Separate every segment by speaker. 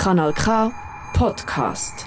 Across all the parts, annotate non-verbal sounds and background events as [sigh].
Speaker 1: Kanal K Podcast.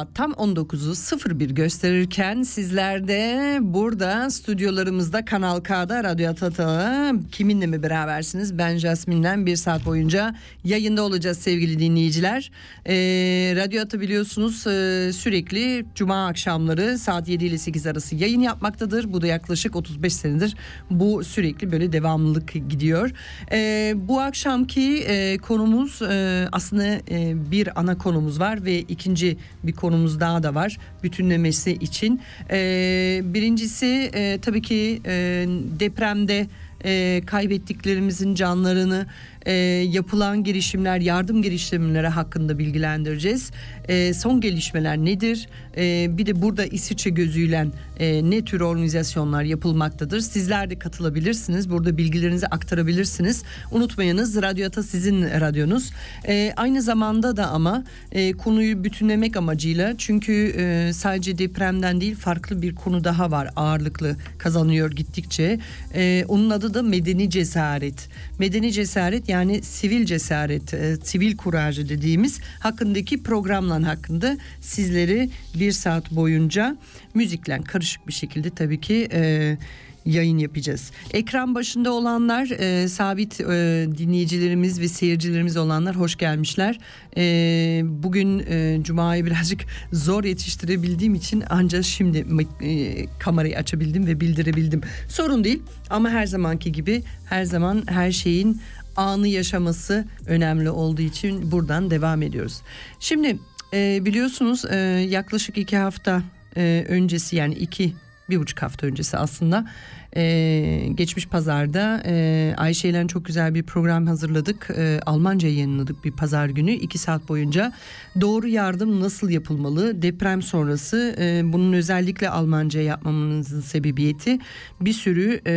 Speaker 2: saat tam 19'u 01 gösterirken sizler de burada stüdyolarımızda Kanal K'da Radyo Atata kiminle mi berabersiniz? Ben Jasmin'den bir saat boyunca yayında olacağız sevgili dinleyiciler. Ee, Radyo Ata biliyorsunuz e, sürekli cuma akşamları saat 7 ile 8 arası yayın yapmaktadır. Bu da yaklaşık 35 senedir bu sürekli böyle devamlılık gidiyor. Ee, bu akşamki e, konumuz e, aslında e, bir ana konumuz var ve ikinci bir konumuz daha da var bütünlemesi için. Ee, birincisi e, tabii ki e, depremde e, kaybettiklerimizin canlarını e, yapılan girişimler, yardım girişimleri hakkında bilgilendireceğiz. E, son gelişmeler nedir? E, bir de burada İsviçre gözüyle e, ne tür organizasyonlar yapılmaktadır? Sizler de katılabilirsiniz. Burada bilgilerinizi aktarabilirsiniz. Unutmayınız Radyo Ata sizin radyonuz. E, aynı zamanda da ama e, konuyu bütünlemek amacıyla çünkü e, sadece depremden değil farklı bir konu daha var ağırlıklı kazanıyor gittikçe. E, onun adı da medeni cesaret. Medeni cesaret yani sivil cesaret, e, sivil kurajı dediğimiz hakkındaki programla hakkında sizleri bir saat boyunca müzikle karışık bir şekilde tabii ki e, yayın yapacağız. Ekran başında olanlar, e, sabit e, dinleyicilerimiz ve seyircilerimiz olanlar hoş gelmişler. E, bugün e, Cuma'yı birazcık [laughs] zor yetiştirebildiğim için ancak şimdi e, kamerayı açabildim ve bildirebildim. Sorun değil ama her zamanki gibi her zaman her şeyin anı yaşaması önemli olduğu için buradan devam ediyoruz. Şimdi e, biliyorsunuz e, yaklaşık iki hafta e, öncesi yani iki bir buçuk hafta öncesi aslında e, geçmiş pazarda e, Ayşe ile çok güzel bir program hazırladık. E, Almanca yayınladık bir pazar günü iki saat boyunca. Doğru yardım nasıl yapılmalı? Deprem sonrası e, bunun özellikle Almanca yapmamızın sebebiyeti bir sürü e,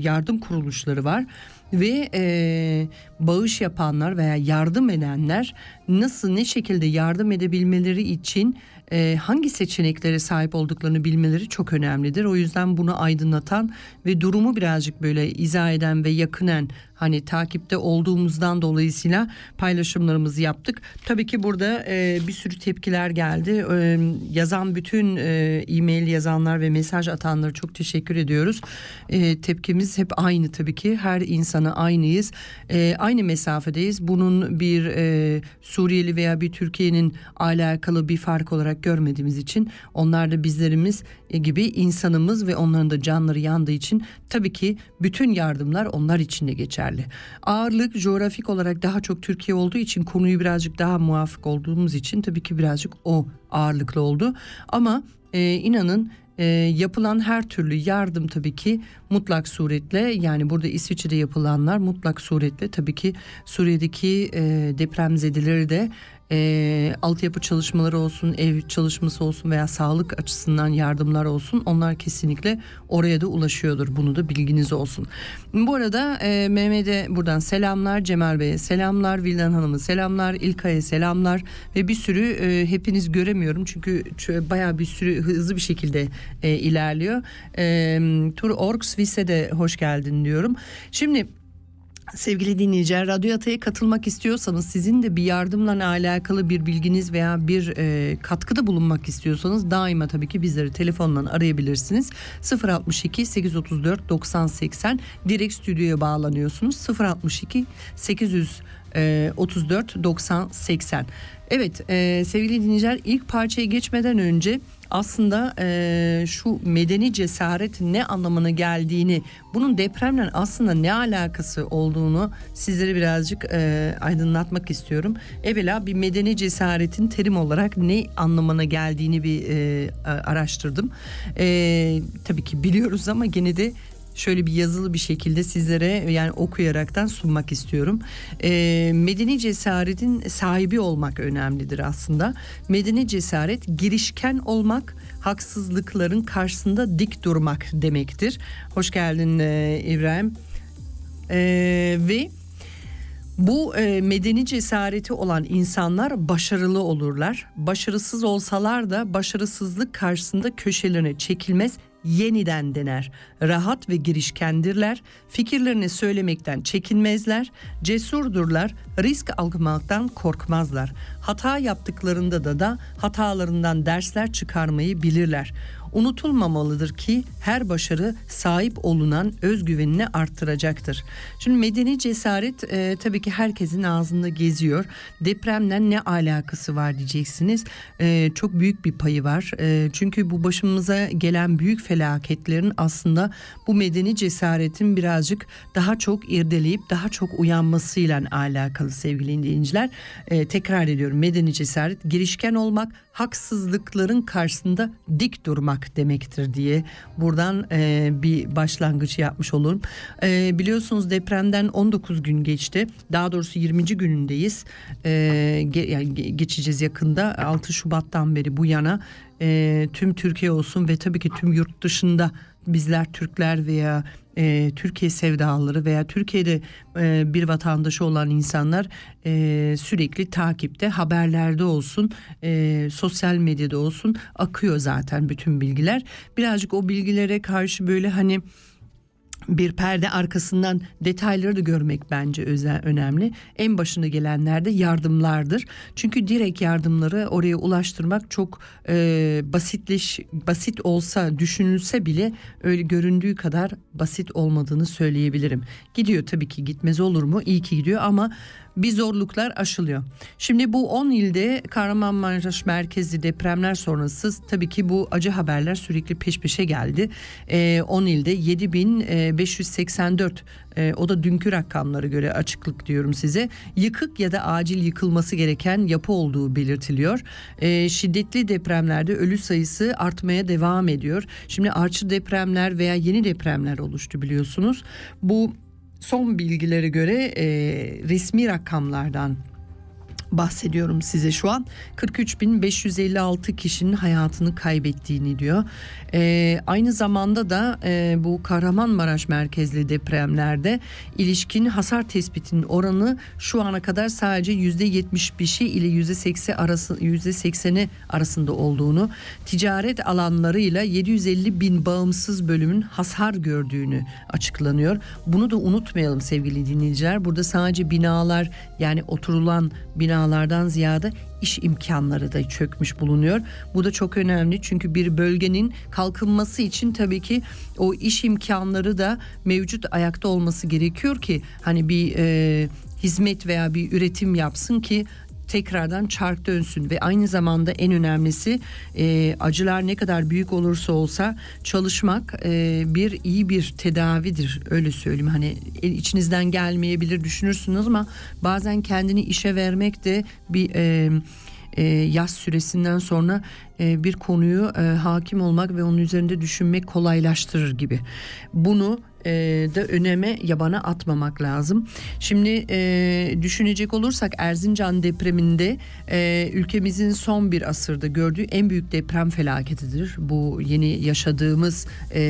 Speaker 2: yardım kuruluşları var ve e, bağış yapanlar veya yardım edenler nasıl ne şekilde yardım edebilmeleri için e, hangi seçeneklere sahip olduklarını bilmeleri çok önemlidir. O yüzden bunu aydınlatan ve durumu birazcık böyle izah eden ve yakınen hani takipte olduğumuzdan dolayısıyla paylaşımlarımızı yaptık. Tabii ki burada e, bir sürü tepkiler geldi. E, yazan bütün e, e-mail yazanlar ve mesaj atanlara çok teşekkür ediyoruz. E, tepkimiz hep aynı tabii ki. Her insana aynıyız. E, aynı mesafedeyiz. Bunun bir e, Suriyeli veya bir Türkiye'nin alakalı bir fark olarak görmediğimiz için onlar da bizlerimiz gibi insanımız ve onların da canları yandığı için tabii ki bütün yardımlar onlar için de geçerli. Ağırlık coğrafik olarak daha çok Türkiye olduğu için konuyu birazcık daha muafık olduğumuz için tabii ki birazcık o ağırlıklı oldu. Ama e, inanın e, yapılan her türlü yardım tabii ki mutlak suretle yani burada İsviçre'de yapılanlar mutlak suretle tabii ki Suriye'deki e, depremzedeleri de e, altyapı çalışmaları olsun, ev çalışması olsun veya sağlık açısından yardımlar olsun onlar kesinlikle oraya da ulaşıyordur. Bunu da bilginiz olsun. Bu arada e, Mehmet'e buradan selamlar, Cemal Bey'e selamlar, Vildan Hanım'a selamlar, İlkay'a selamlar ve bir sürü e, hepiniz göremiyorum çünkü baya bir sürü hızlı bir şekilde e, ilerliyor. E, Tur Orks Vise'de hoş geldin diyorum. Şimdi Sevgili dinleyiciler, Radyo Ata'ya katılmak istiyorsanız sizin de bir yardımla alakalı bir bilginiz veya bir e, katkıda bulunmak istiyorsanız daima tabii ki bizleri telefonla arayabilirsiniz. 062 834 90 80 direkt stüdyoya bağlanıyorsunuz. 062 800 e, 34 90 80. Evet e, sevgili dinleyiciler ilk parçaya geçmeden önce aslında e, şu medeni cesaret ne anlamına geldiğini bunun depremle aslında ne alakası olduğunu sizlere birazcık e, aydınlatmak istiyorum. Evvela bir medeni cesaretin terim olarak ne anlamına geldiğini bir e, araştırdım. E, tabii ki biliyoruz ama gene de şöyle bir yazılı bir şekilde sizlere yani okuyaraktan sunmak istiyorum. E, medeni cesaretin sahibi olmak önemlidir aslında. Medeni cesaret girişken olmak, haksızlıkların karşısında dik durmak demektir. Hoş geldin e, İbrahim. E, ve bu e, medeni cesareti olan insanlar başarılı olurlar. Başarısız olsalar da başarısızlık karşısında köşelerine çekilmez yeniden dener. Rahat ve girişkendirler, fikirlerini söylemekten çekinmezler, cesurdurlar, risk almaktan korkmazlar. Hata yaptıklarında da da hatalarından dersler çıkarmayı bilirler unutulmamalıdır ki her başarı sahip olunan özgüvenini arttıracaktır. Şimdi medeni cesaret e, tabii ki herkesin ağzında geziyor. Depremden ne alakası var diyeceksiniz. E, çok büyük bir payı var. E, çünkü bu başımıza gelen büyük felaketlerin aslında bu medeni cesaretin birazcık daha çok irdeleyip daha çok uyanmasıyla alakalı sevgili dinleyiciler. E, tekrar ediyorum medeni cesaret girişken olmak, haksızlıkların karşısında dik durmak demektir diye buradan e, bir başlangıç yapmış olurum. E, biliyorsunuz depremden 19 gün geçti. Daha doğrusu 20. günündeyiz. E, ge, yani geçeceğiz yakında 6 Şubat'tan beri bu yana e, tüm Türkiye olsun ve tabii ki tüm yurt dışında bizler Türkler veya e, Türkiye sevdalıları veya Türkiye'de e, bir vatandaşı olan insanlar e, sürekli takipte haberlerde olsun e, sosyal medyada olsun akıyor zaten bütün bilgiler. Birazcık o bilgilere karşı böyle hani bir perde arkasından detayları da görmek bence özel önemli. En başına gelenler de yardımlardır. Çünkü direkt yardımları oraya ulaştırmak çok e, basitleş basit olsa düşünülse bile öyle göründüğü kadar basit olmadığını söyleyebilirim. Gidiyor tabii ki gitmez olur mu? İyi ki gidiyor ama bir zorluklar aşılıyor. Şimdi bu 10 ilde Kahramanmaraş merkezli depremler sonrası tabii ki bu acı haberler sürekli peş peşe geldi. E, 10 ilde 7584 e, o da dünkü rakamlara göre açıklık diyorum size. Yıkık ya da acil yıkılması gereken yapı olduğu belirtiliyor. E, şiddetli depremlerde ölü sayısı artmaya devam ediyor. Şimdi artçı depremler veya yeni depremler oluştu biliyorsunuz. Bu son bilgilere göre e, resmi rakamlardan bahsediyorum size şu an 43.556 kişinin hayatını kaybettiğini diyor. Ee, aynı zamanda da e, bu Kahramanmaraş merkezli depremlerde ilişkin hasar tespitinin oranı şu ana kadar sadece %75'i ile %80 arası %80'i arasında olduğunu, ticaret alanlarıyla 750 bin bağımsız bölümün hasar gördüğünü açıklanıyor. Bunu da unutmayalım sevgili dinleyiciler. Burada sadece binalar yani oturulan binalardan ziyade iş imkanları da çökmüş bulunuyor. Bu da çok önemli çünkü bir bölgenin kalkınması için tabii ki o iş imkanları da mevcut ayakta olması gerekiyor ki hani bir e, hizmet veya bir üretim yapsın ki tekrardan çark dönsün ve aynı zamanda en önemlisi e, acılar ne kadar büyük olursa olsa çalışmak e, bir iyi bir tedavidir öyle söyleyeyim hani içinizden gelmeyebilir düşünürsünüz ama bazen kendini işe vermek de bir e, e, yaz süresinden sonra e, bir konuyu e, hakim olmak ve onun üzerinde düşünmek kolaylaştırır gibi. Bunu e, da öneme yabana atmamak lazım. Şimdi e, düşünecek olursak Erzincan depreminde e, ülkemizin son bir asırda gördüğü en büyük deprem felaketidir. Bu yeni yaşadığımız e,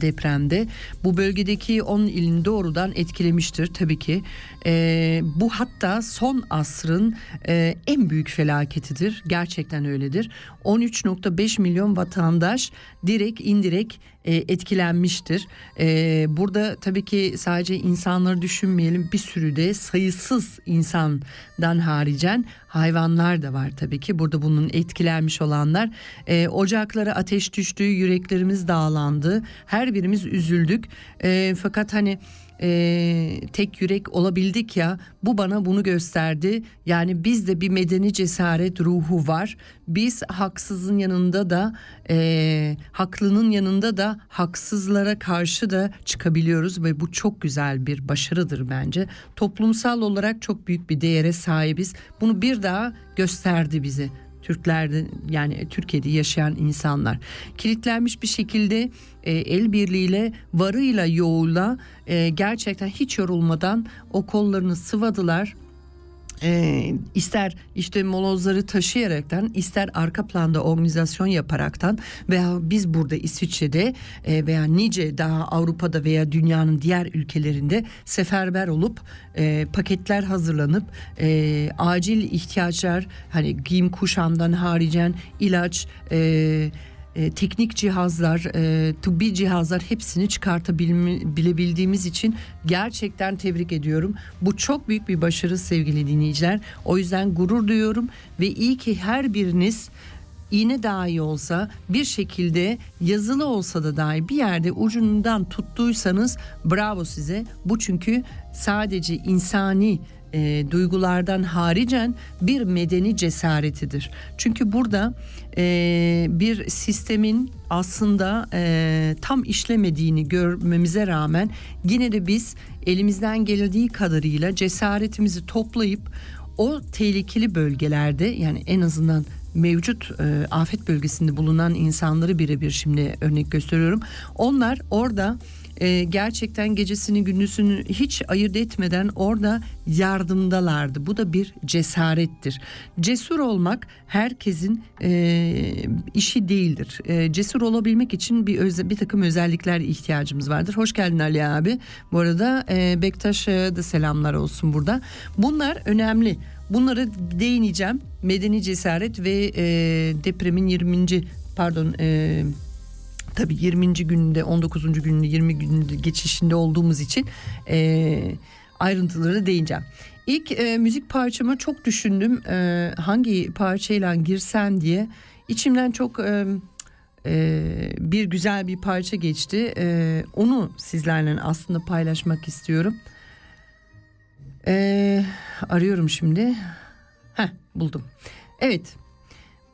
Speaker 2: depremde bu bölgedeki 10 ilin doğrudan etkilemiştir tabii ki. E, bu hatta son asrın e, en büyük felaketidir. Gerçekten öyledir. 13.5 milyon vatandaş direkt indirekt e, etkilenmiştir. E, burada tabii ki sadece insanları düşünmeyelim bir sürü de sayısız insandan haricen hayvanlar da var tabii ki. Burada bunun etkilenmiş olanlar. E, ocaklara ateş düştü yüreklerimiz dağlandı. Her birimiz üzüldük. Fakat hani e, tek yürek olabildik ya bu bana bunu gösterdi. Yani bizde bir medeni cesaret ruhu var. Biz haksızın yanında da e, haklının yanında da haksızlara karşı da çıkabiliyoruz ve bu çok güzel bir başarıdır bence. Toplumsal olarak çok büyük bir değere sahibiz. Bunu bir daha gösterdi bize. Türklerde yani Türkiye'de yaşayan insanlar. Kilitlenmiş bir şekilde e, el birliğiyle varıyla yoğuyla e, gerçekten hiç yorulmadan o kollarını sıvadılar e, ister işte molozları taşıyaraktan ister arka planda organizasyon yaparaktan veya biz burada İsviçre'de e, veya nice daha Avrupa'da veya dünyanın diğer ülkelerinde seferber olup e, paketler hazırlanıp e, acil ihtiyaçlar hani giyim kuşamdan haricen ilaç e, e, teknik cihazlar, e, tıbbi cihazlar hepsini çıkartabildiğimiz için gerçekten tebrik ediyorum. Bu çok büyük bir başarı sevgili dinleyiciler. O yüzden gurur duyuyorum ve iyi ki her biriniz iğne dahi olsa bir şekilde yazılı olsa da dahi bir yerde ucundan tuttuysanız bravo size. Bu çünkü sadece insani e, duygulardan haricen bir medeni cesaretidir. Çünkü burada e, bir sistemin aslında e, tam işlemediğini görmemize rağmen yine de biz elimizden geldiği kadarıyla cesaretimizi toplayıp o tehlikeli bölgelerde yani en azından mevcut e, afet bölgesinde bulunan insanları birebir şimdi örnek gösteriyorum. Onlar orada e, gerçekten gecesini gündüzünü hiç ayırt etmeden orada yardımdalardı. Bu da bir cesarettir. Cesur olmak herkesin e, işi değildir. E, cesur olabilmek için bir öze, bir takım özellikler ihtiyacımız vardır. Hoş geldin Ali abi. Bu arada e, Bektaş'a da selamlar olsun burada. Bunlar önemli. Bunları değineceğim. Medeni cesaret ve e, depremin 20. pardon e, tabii 20. gününde 19. gününde 20 gününde geçişinde olduğumuz için e, ayrıntıları değineceğim. İlk e, müzik parçamı çok düşündüm e, hangi parçayla girsen diye içimden çok e, e, bir güzel bir parça geçti e, onu sizlerle aslında paylaşmak istiyorum. E, arıyorum şimdi. Heh buldum. Evet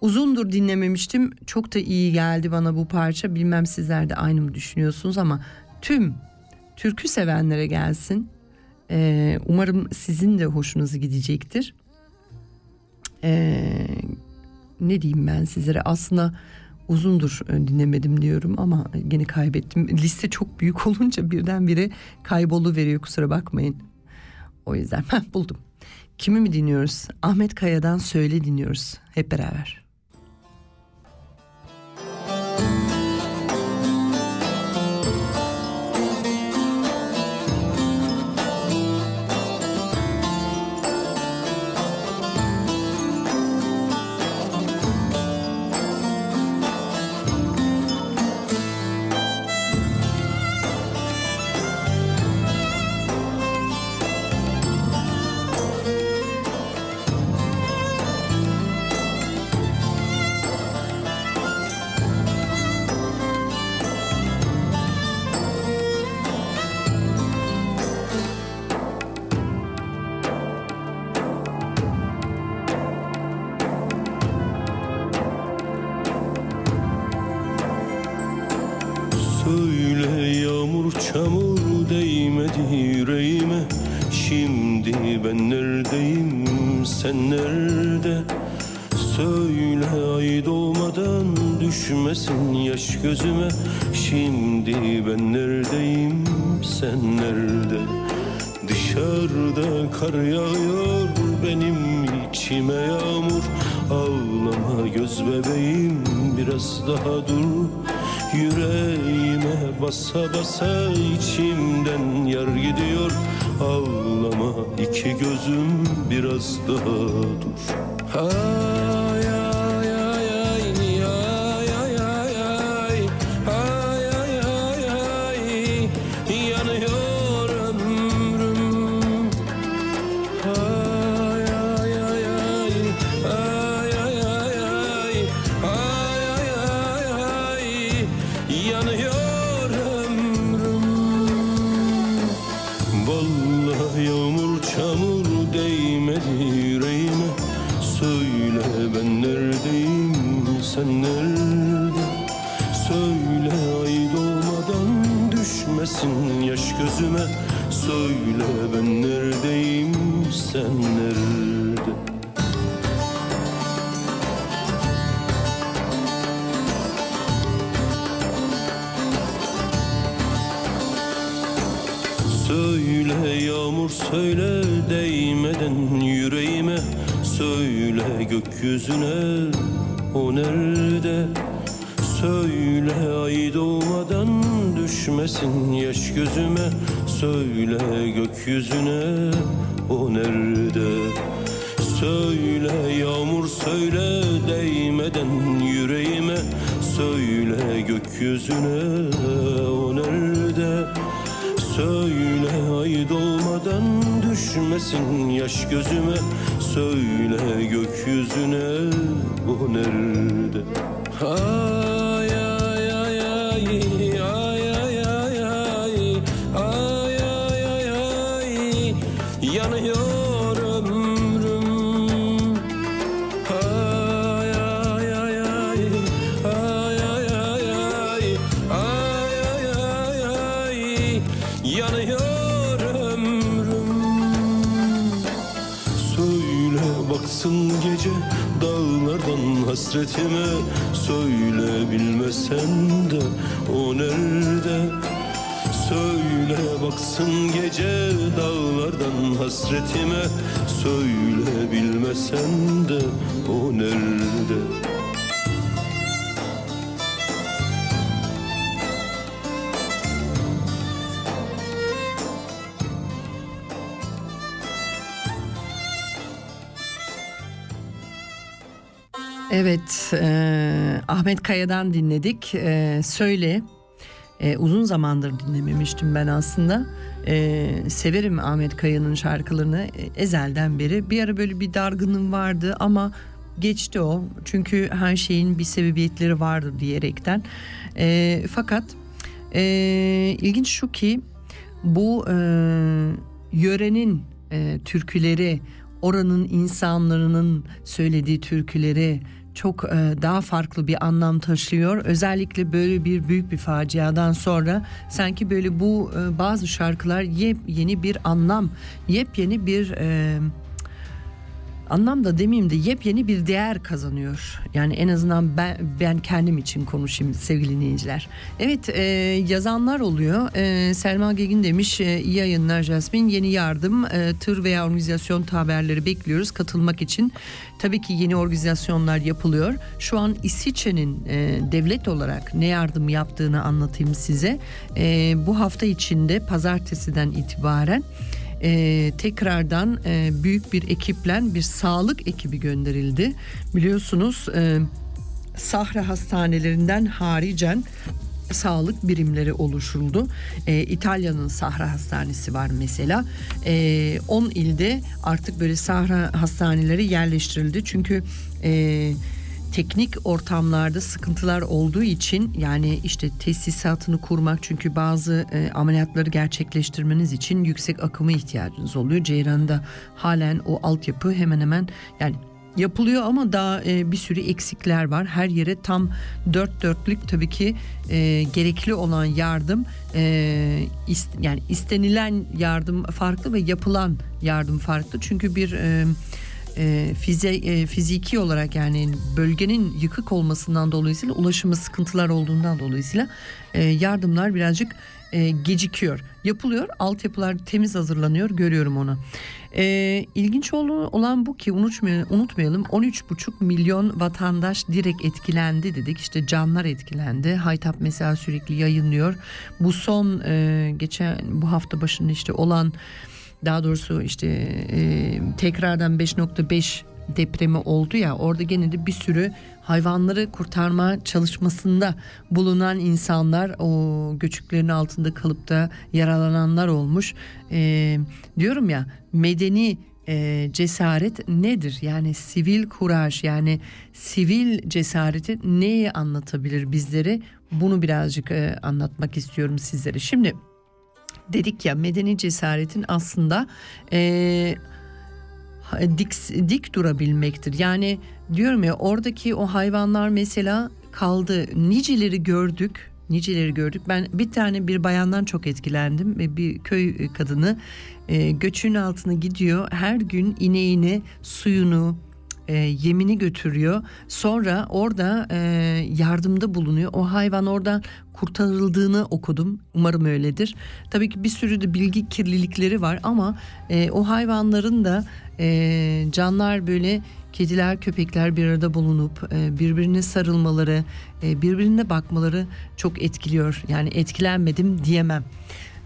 Speaker 2: Uzundur dinlememiştim. Çok da iyi geldi bana bu parça. Bilmem sizler de aynı mı düşünüyorsunuz ama tüm türkü sevenlere gelsin. Ee, umarım sizin de hoşunuza gidecektir. Ee, ne diyeyim ben sizlere aslında uzundur dinlemedim diyorum ama gene kaybettim. Liste çok büyük [laughs] olunca birdenbire kaybolu veriyor kusura bakmayın. O yüzden [laughs] heh, buldum. Kimi mi dinliyoruz? Ahmet Kaya'dan Söyle dinliyoruz hep beraber.
Speaker 3: gözüme Şimdi ben neredeyim? Sen nerede? Dışarıda kar yağıyor benim içime yağmur. Ağlama göz bebeğim biraz daha dur. Yüreğime basa basa içimden yer gidiyor. Ağlama iki gözüm biraz daha dur. Ha. Düşmesin yaş gözüme. Söyle ben neredeyim sen nerede? Söyle yağmur söyle değmeden yüreğime. Söyle gökyüzüne o nerede? Söyle düşmesin yaş gözüme Söyle gökyüzüne o nerede? Söyle yağmur söyle değmeden yüreğime Söyle gökyüzüne o nerede? Söyle ay doğmadan düşmesin yaş gözüme Söyle gökyüzüne o nerede? Ay hasretime Söyle bilmesen de o nerede? Söyle baksın gece dağlardan hasretime Söyle bilmesen de o nerede
Speaker 2: Evet, e, Ahmet Kaya'dan dinledik. E, Söyle, E, uzun zamandır dinlememiştim ben aslında. E, severim Ahmet Kaya'nın şarkılarını e, ezelden beri. Bir ara böyle bir dargınlığım vardı ama geçti o. Çünkü her şeyin bir sebebiyetleri vardır diyerekten. E, fakat e, ilginç şu ki bu e, yörenin e, türküleri, oranın insanların söylediği türküleri çok e, daha farklı bir anlam taşıyor. Özellikle böyle bir büyük bir faciadan sonra sanki böyle bu e, bazı şarkılar yepyeni bir anlam, yepyeni bir e, anlam da demeyeyim de yepyeni bir değer kazanıyor. Yani en azından ben, ben kendim için konuşayım sevgili dinleyiciler. Evet e, yazanlar oluyor. E, Selma Gegin demiş e, iyi yayınlar Jasmin. Yeni yardım, e, tır veya organizasyon haberleri bekliyoruz katılmak için. Tabii ki yeni organizasyonlar yapılıyor. Şu an İsviçre'nin e, devlet olarak ne yardım yaptığını anlatayım size. E, bu hafta içinde pazartesiden itibaren e, tekrardan e, büyük bir ekiple bir sağlık ekibi gönderildi. Biliyorsunuz e, Sahra hastanelerinden haricen sağlık birimleri oluşturuldu. E, İtalya'nın Sahra Hastanesi var mesela. 10 e, ilde artık böyle Sahra hastaneleri yerleştirildi. Çünkü e, teknik ortamlarda sıkıntılar olduğu için yani işte tesisatını kurmak çünkü bazı e, ameliyatları gerçekleştirmeniz için yüksek akıma ihtiyacınız oluyor. Ceyran'da halen o altyapı hemen hemen yani yapılıyor ama daha e, bir sürü eksikler var. Her yere tam dört dörtlük tabii ki e, gerekli olan yardım e, ist, yani istenilen yardım farklı ve yapılan yardım farklı. Çünkü bir e, e, fize, e, fiziki olarak yani bölgenin yıkık olmasından dolayısıyla ulaşımı sıkıntılar olduğundan dolayısıyla e, yardımlar birazcık e, gecikiyor. Yapılıyor, altyapılar temiz hazırlanıyor, görüyorum onu. E, ilginç olan bu ki unutmayalım, unutmayalım 13,5 milyon vatandaş direkt etkilendi dedik. İşte canlar etkilendi. Haytap mesela sürekli yayınlıyor. Bu son e, geçen bu hafta başında işte olan daha doğrusu işte e, tekrardan 5.5 depremi oldu ya orada gene de bir sürü hayvanları kurtarma çalışmasında bulunan insanlar o göçüklerin altında kalıp da yaralananlar olmuş. E, diyorum ya medeni e, cesaret nedir? Yani sivil kuraj yani sivil cesareti neyi anlatabilir bizlere? Bunu birazcık e, anlatmak istiyorum sizlere. Şimdi dedik ya medeni cesaretin aslında e, dik, dik durabilmektir. Yani diyorum ya oradaki o hayvanlar mesela kaldı niceleri gördük niceleri gördük. Ben bir tane bir bayandan çok etkilendim ve bir köy kadını e, göçün altına gidiyor. Her gün ineğini, suyunu, e, yemini götürüyor. Sonra orada e, yardımda bulunuyor. O hayvan oradan kurtarıldığını okudum. Umarım öyledir. Tabii ki bir sürü de bilgi kirlilikleri var ama e, o hayvanların da e, canlar böyle kediler köpekler bir arada bulunup e, birbirine sarılmaları, e, birbirine bakmaları çok etkiliyor. Yani etkilenmedim diyemem.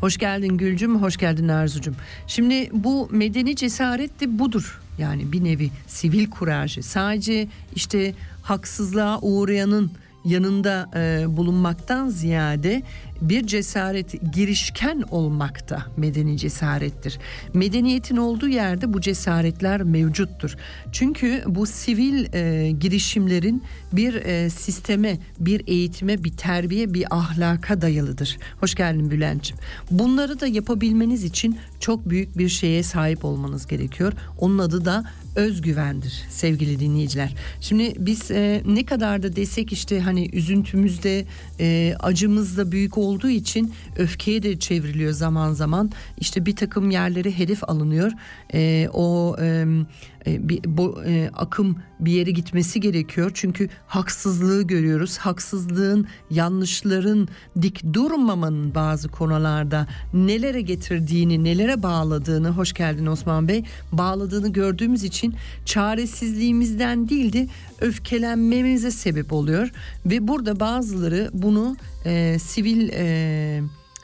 Speaker 2: Hoş geldin Gülcüm, hoş geldin Arzucum. Şimdi bu medeni cesaret de budur. Yani bir nevi sivil kurajı. Sadece işte haksızlığa uğrayanın yanında e, bulunmaktan ziyade bir cesaret girişken olmakta medeni cesarettir. Medeniyetin olduğu yerde bu cesaretler mevcuttur. Çünkü bu sivil e, girişimlerin bir e, sisteme, bir eğitime, bir terbiye, bir ahlaka dayalıdır. Hoş geldin Bülent'ciğim. Bunları da yapabilmeniz için çok büyük bir şeye sahip olmanız gerekiyor. Onun adı da özgüvendir sevgili dinleyiciler. Şimdi biz e, ne kadar da desek işte hani üzüntümüzde e, acımız da büyük olduğu için öfkeye de çevriliyor zaman zaman. İşte bir takım yerleri hedef alınıyor. E, o e, bir bu e, akım bir yere gitmesi gerekiyor. Çünkü haksızlığı görüyoruz. Haksızlığın, yanlışların dik durmamanın bazı konularda nelere getirdiğini, nelere bağladığını hoş geldin Osman Bey. Bağladığını gördüğümüz için çaresizliğimizden değil de öfkelenmemize sebep oluyor ve burada bazıları bunu e, sivil e,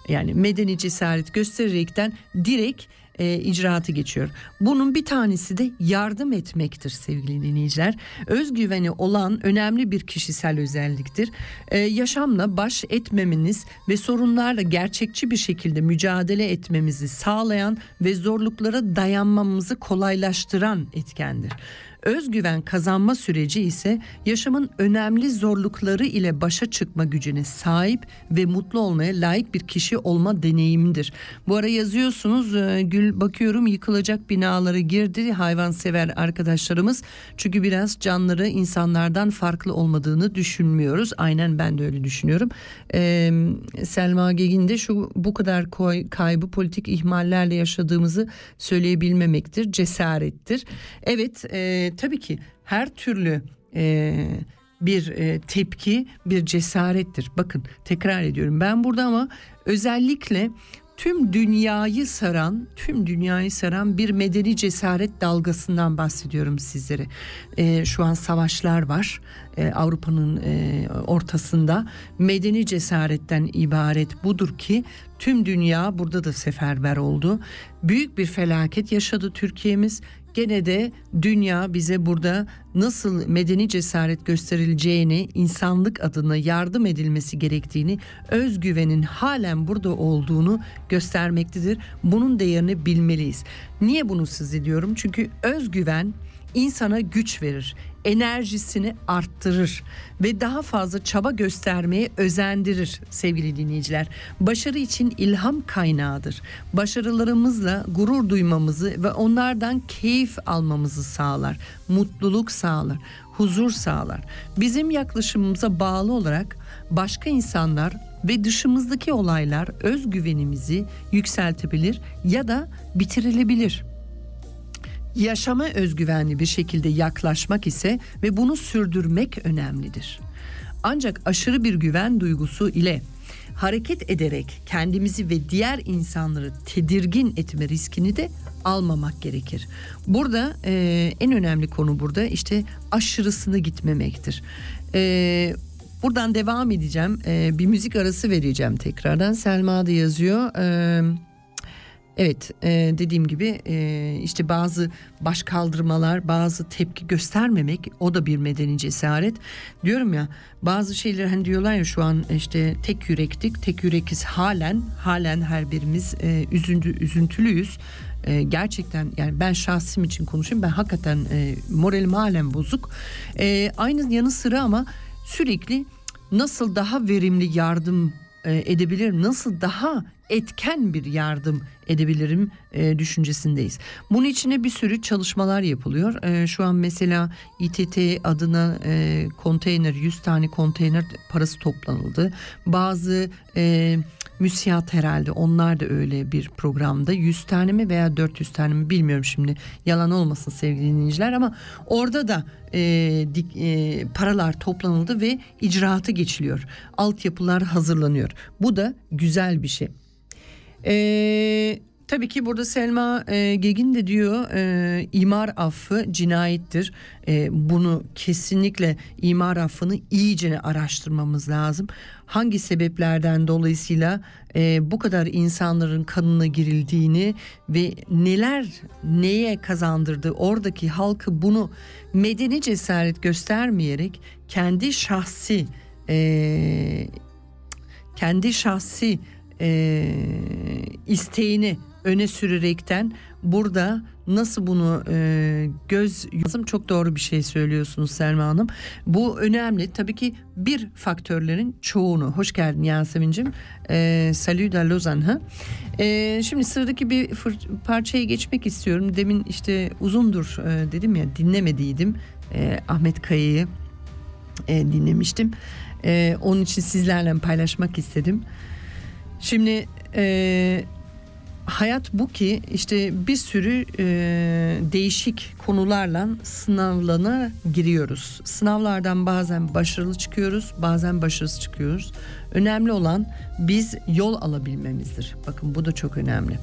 Speaker 2: yani medeni cesaret göstererekten direkt e, icraatı geçiyor. Bunun bir tanesi de yardım etmektir sevgili dinleyiciler. Özgüveni olan önemli bir kişisel özelliktir. E, yaşamla baş etmemeniz ve sorunlarla gerçekçi bir şekilde mücadele etmemizi sağlayan ve zorluklara dayanmamızı kolaylaştıran etkendir. Özgüven kazanma süreci ise yaşamın önemli zorlukları ile başa çıkma gücüne sahip ve mutlu olmaya layık bir kişi olma deneyimidir. Bu ara yazıyorsunuz e, Gül bakıyorum yıkılacak binalara girdi hayvansever arkadaşlarımız. Çünkü biraz canları insanlardan farklı olmadığını düşünmüyoruz. Aynen ben de öyle düşünüyorum. Ee, Selma Gegin de şu bu kadar koy, kaybı politik ihmallerle yaşadığımızı söyleyebilmemektir. Cesarettir. Evet e, tabii ki her türlü e, bir e, tepki bir cesarettir. Bakın tekrar ediyorum ben burada ama özellikle tüm dünyayı saran, tüm dünyayı saran bir medeni cesaret dalgasından bahsediyorum sizlere. E, şu an savaşlar var e, Avrupa'nın e, ortasında. Medeni cesaretten ibaret budur ki tüm dünya burada da seferber oldu. Büyük bir felaket yaşadı Türkiye'miz gene de dünya bize burada nasıl medeni cesaret gösterileceğini, insanlık adına yardım edilmesi gerektiğini, özgüvenin halen burada olduğunu göstermektedir. Bunun değerini bilmeliyiz. Niye bunu siz ediyorum? Çünkü özgüven insana güç verir, enerjisini arttırır ve daha fazla çaba göstermeye özendirir sevgili dinleyiciler. Başarı için ilham kaynağıdır. Başarılarımızla gurur duymamızı ve onlardan keyif almamızı sağlar, mutluluk sağlar, huzur sağlar. Bizim yaklaşımımıza bağlı olarak başka insanlar ve dışımızdaki olaylar özgüvenimizi yükseltebilir ya da bitirilebilir. Yaşama özgüvenli bir şekilde yaklaşmak ise ve bunu sürdürmek önemlidir. Ancak aşırı bir güven duygusu ile hareket ederek kendimizi ve diğer insanları tedirgin etme riskini de almamak gerekir. Burada e, en önemli konu burada işte aşırısını gitmemektir. E, buradan devam edeceğim. E, bir müzik arası vereceğim tekrardan. Selma da yazıyor. Eee Evet e, dediğim gibi e, işte bazı baş kaldırmalar bazı tepki göstermemek o da bir medeni cesaret. Diyorum ya bazı şeyler hani diyorlar ya şu an işte tek yürektik tek yürekiz halen halen her birimiz e, üzüntü, üzüntülüyüz. E, gerçekten yani ben şahsım için konuşayım ben hakikaten e, moralim halen bozuk. Aynı yanı sıra ama sürekli nasıl daha verimli yardım edebilirim? Nasıl daha etken bir yardım edebilirim e, düşüncesindeyiz. Bunun içine bir sürü çalışmalar yapılıyor. E, şu an mesela İTT adına e, konteyner 100 tane konteyner parası toplanıldı. Bazı e, müsiyat herhalde onlar da öyle bir programda 100 tane mi veya 400 tane mi bilmiyorum şimdi yalan olmasın sevgili dinleyiciler ama orada da e, dik, e, paralar toplanıldı ve icraatı geçiliyor. Altyapılar hazırlanıyor. Bu da güzel bir şey. Eee Tabii ki burada Selma e, Gegin de diyor e, imar affı cinayettir. E, bunu kesinlikle imar affını iyice araştırmamız lazım. Hangi sebeplerden dolayısıyla e, bu kadar insanların kanına girildiğini ve neler neye kazandırdı oradaki halkı bunu medeni cesaret göstermeyerek kendi şahsi e, kendi şahsi e, isteğini öne sürerekten burada nasıl bunu e, göz yazım çok doğru bir şey söylüyorsunuz Selma Hanım. Bu önemli. Tabii ki bir faktörlerin çoğunu. Hoş geldin Yasemin'cim. E, Salü de Lausanne. E, şimdi sıradaki bir parçaya geçmek istiyorum. Demin işte uzundur e, dedim ya dinlemediydim. E, Ahmet Kaya'yı e, dinlemiştim. E, onun için sizlerle paylaşmak istedim. Şimdi e, hayat bu ki işte bir sürü e, değişik konularla sınavlana giriyoruz. Sınavlardan bazen başarılı çıkıyoruz, bazen başarısız çıkıyoruz. Önemli olan biz yol alabilmemizdir. Bakın bu da çok önemli.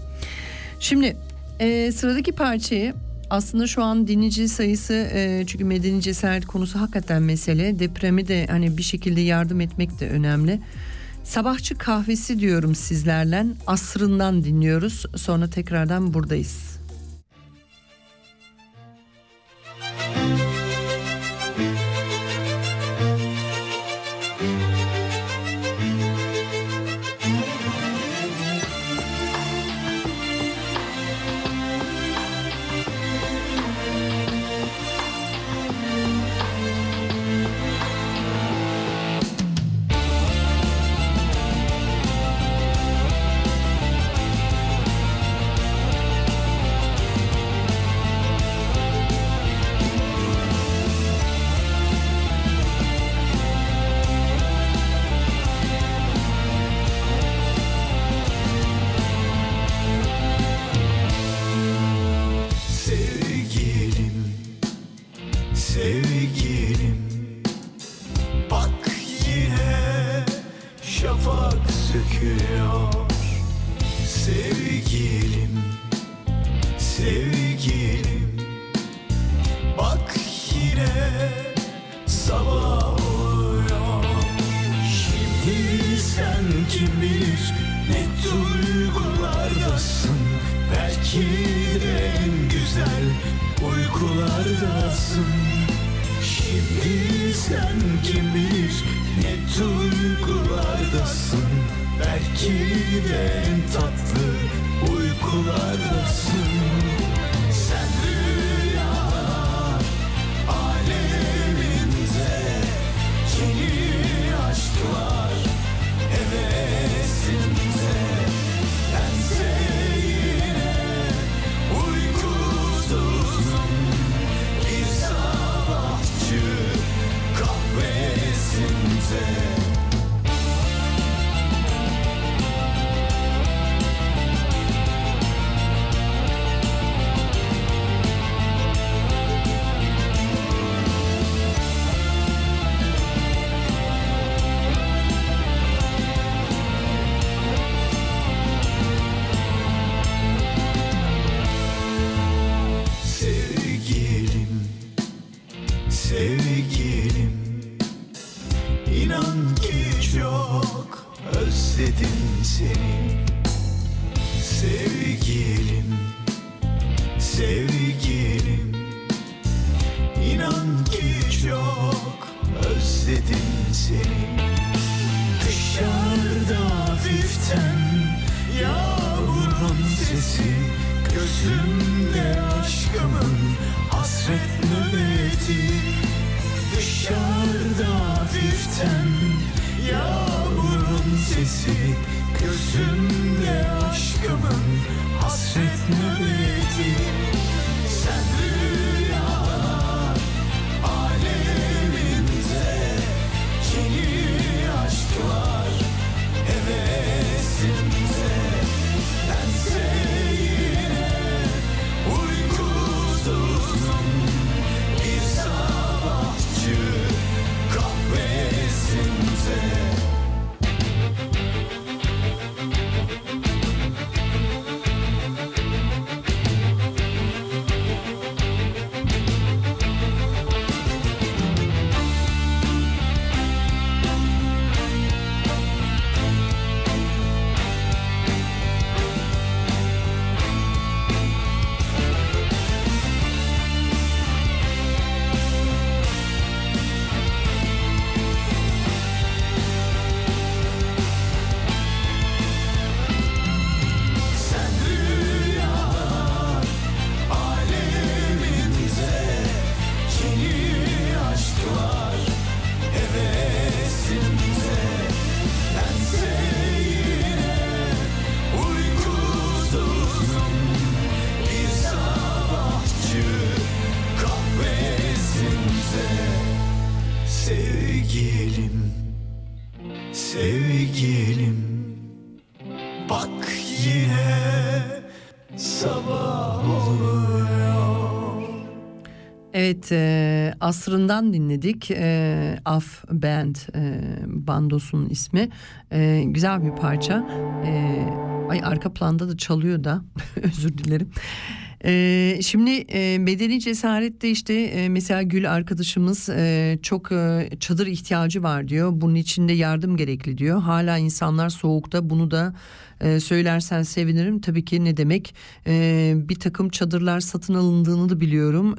Speaker 2: Şimdi e, sıradaki parçayı aslında şu an dinleyici sayısı e, çünkü medeni cesaret konusu hakikaten mesele. Depremi de hani bir şekilde yardım etmek de önemli. Sabahçı kahvesi diyorum sizlerle. Asrından dinliyoruz. Sonra tekrardan buradayız.
Speaker 4: sen kim bilir ne duygulardasın? Belki de en tatlı uykulardasın.
Speaker 2: Evet e, asrından dinledik. E, Af Band e, bandosunun ismi. E, güzel bir parça. E, ay arka planda da çalıyor da. [laughs] Özür dilerim E, şimdi e, bedeni cesarette işte e, mesela Gül arkadaşımız e, çok e, çadır ihtiyacı var diyor. Bunun içinde yardım gerekli diyor. Hala insanlar soğukta. Bunu da e, söylersen sevinirim. Tabii ki ne demek? E, bir takım çadırlar satın alındığını da biliyorum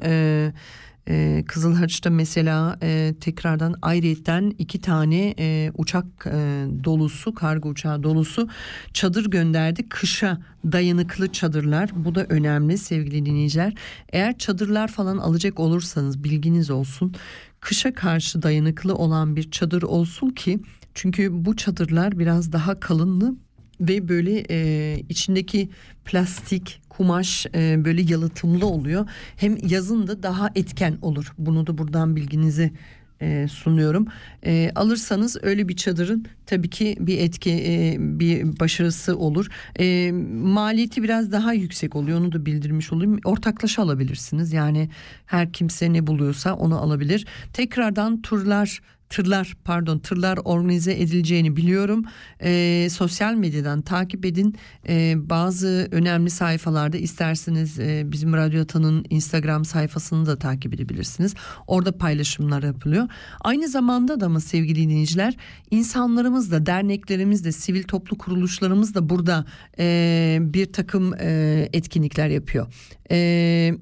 Speaker 2: e, Kızılhaç'ta mesela e, tekrardan ayrıyetten iki tane e, uçak e, dolusu kargo uçağı dolusu çadır gönderdi. Kışa dayanıklı çadırlar bu da önemli sevgili dinleyiciler. Eğer çadırlar falan alacak olursanız bilginiz olsun kışa karşı dayanıklı olan bir çadır olsun ki çünkü bu çadırlar biraz daha kalınlı ve böyle e, içindeki plastik kumaş e, böyle yalıtımlı oluyor. Hem yazın da daha etken olur. Bunu da buradan bilginizi e, sunuyorum. E, alırsanız öyle bir çadırın tabii ki bir etki e, bir başarısı olur. E, maliyeti biraz daha yüksek oluyor. Onu da bildirmiş olayım. Ortaklaşa alabilirsiniz. Yani her kimse ne buluyorsa onu alabilir. Tekrardan turlar tırlar pardon tırlar organize edileceğini biliyorum. E, sosyal medyadan takip edin. E, bazı önemli sayfalarda isterseniz e, bizim Radyo Atan'ın Instagram sayfasını da takip edebilirsiniz. Orada paylaşımlar yapılıyor. Aynı zamanda da mı sevgili dinleyiciler insanlarımız da derneklerimiz de sivil toplu kuruluşlarımız da burada e, bir takım e, etkinlikler yapıyor. E,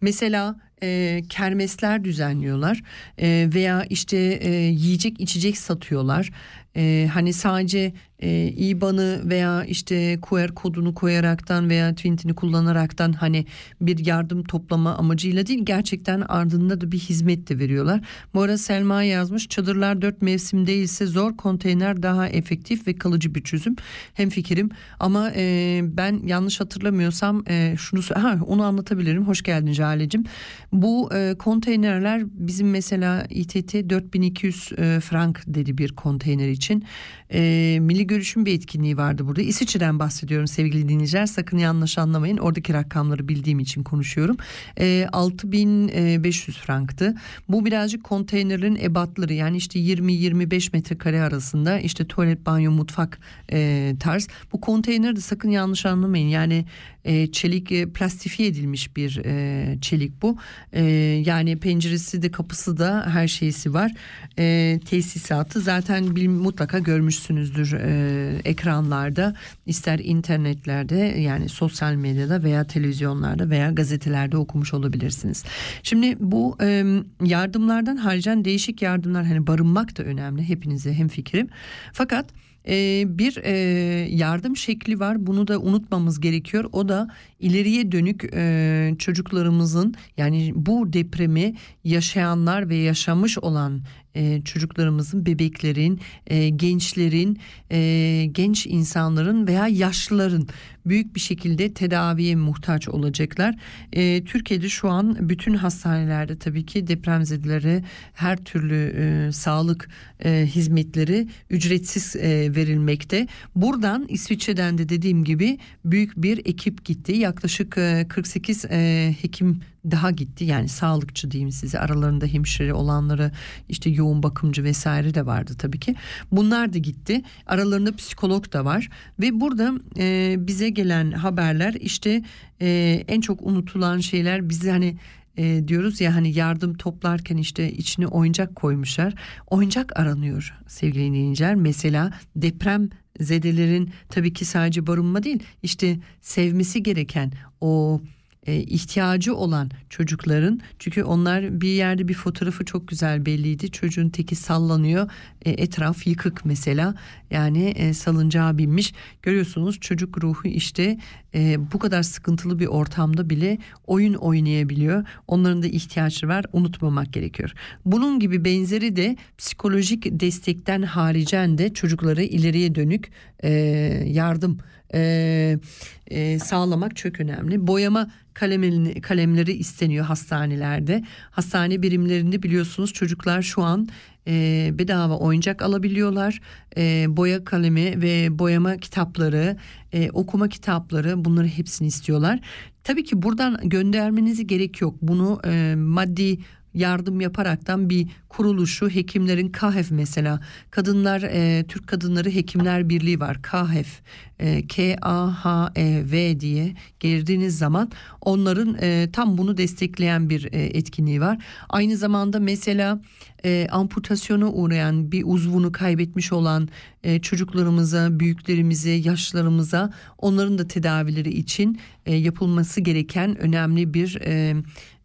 Speaker 2: mesela e, kermesler düzenliyorlar e, veya işte e, yiyecek içecek satıyorlar. E, hani sadece e, IBAN'ı veya işte QR kodunu koyaraktan veya Twint'ini kullanaraktan hani bir yardım toplama amacıyla değil gerçekten ardında da bir hizmet de veriyorlar. Bu arada Selma yazmış çadırlar dört mevsim değilse zor konteyner daha efektif ve kalıcı bir çözüm. Hem fikrim ama e, ben yanlış hatırlamıyorsam e, şunu ha, onu anlatabilirim. Hoş geldin Jale'cim. Bu e, konteynerler bizim mesela İTT 4200 e, frank dedi bir konteyner için. E, Milli Görüş'ün bir etkinliği vardı burada. İsviçre'den bahsediyorum sevgili dinleyiciler. Sakın yanlış anlamayın. Oradaki rakamları bildiğim için konuşuyorum. E, 6500 franktı. Bu birazcık konteynerin ebatları yani işte 20-25 metrekare arasında işte tuvalet, banyo, mutfak e, tarz. Bu konteyner de sakın yanlış anlamayın. Yani e, çelik e, plastifiye edilmiş bir e, çelik bu. E, yani penceresi de kapısı da her şeysi var. E, tesisatı zaten bil, mutlaka görmüşsünüzdür e, ekranlarda ister internetlerde yani sosyal medyada veya televizyonlarda veya gazetelerde okumuş olabilirsiniz. Şimdi bu e, yardımlardan haricen değişik yardımlar hani barınmak da önemli hepinize hem fikrim. Fakat e, bir e, yardım şekli var. Bunu da unutmamız gerekiyor. O da ileriye dönük e, çocuklarımızın yani bu depremi yaşayanlar ve yaşamış olan e, çocuklarımızın, bebeklerin, gençlerin, genç insanların veya yaşlıların büyük bir şekilde tedaviye muhtaç olacaklar. E, Türkiye'de şu an bütün hastanelerde tabii ki depremzedelere her türlü e, sağlık e, hizmetleri ücretsiz e, verilmekte. Buradan İsviçre'den de dediğim gibi büyük bir ekip gitti. Yaklaşık e, 48 e, hekim daha gitti yani sağlıkçı diyeyim size aralarında hemşire olanları işte yoğun bakımcı vesaire de vardı tabii ki bunlar da gitti aralarında psikolog da var ve burada e, bize gelen haberler işte e, en çok unutulan şeyler bizi hani e, diyoruz ya hani yardım toplarken işte içine oyuncak koymuşlar. Oyuncak aranıyor sevgili dinleyiciler. Mesela deprem zedelerin tabii ki sadece barınma değil işte sevmesi gereken o e, ihtiyacı olan çocukların çünkü onlar bir yerde bir fotoğrafı çok güzel belliydi çocuğun teki sallanıyor e, etraf yıkık mesela yani e, salıncağa binmiş. Görüyorsunuz çocuk ruhu işte e, bu kadar sıkıntılı bir ortamda bile oyun oynayabiliyor onların da ihtiyaçları var unutmamak gerekiyor bunun gibi benzeri de psikolojik destekten haricen de çocuklara ileriye dönük e, yardım e, e, sağlamak çok önemli. Boyama kalemini, kalemleri isteniyor hastanelerde. Hastane birimlerinde biliyorsunuz çocuklar şu an e, bedava oyuncak alabiliyorlar. E, boya kalemi ve boyama kitapları, e, okuma kitapları bunları hepsini istiyorlar. Tabii ki buradan göndermenize gerek yok. Bunu e, maddi yardım yaparaktan bir kuruluşu hekimlerin KAHEF mesela kadınlar e, Türk Kadınları Hekimler Birliği var KAHEF e, K A H E V diye girdiğiniz zaman onların e, tam bunu destekleyen bir e, etkinliği var. Aynı zamanda mesela e, amputasyona uğrayan bir uzvunu kaybetmiş olan e, çocuklarımıza, büyüklerimize, yaşlarımıza onların da tedavileri için e, yapılması gereken önemli bir e,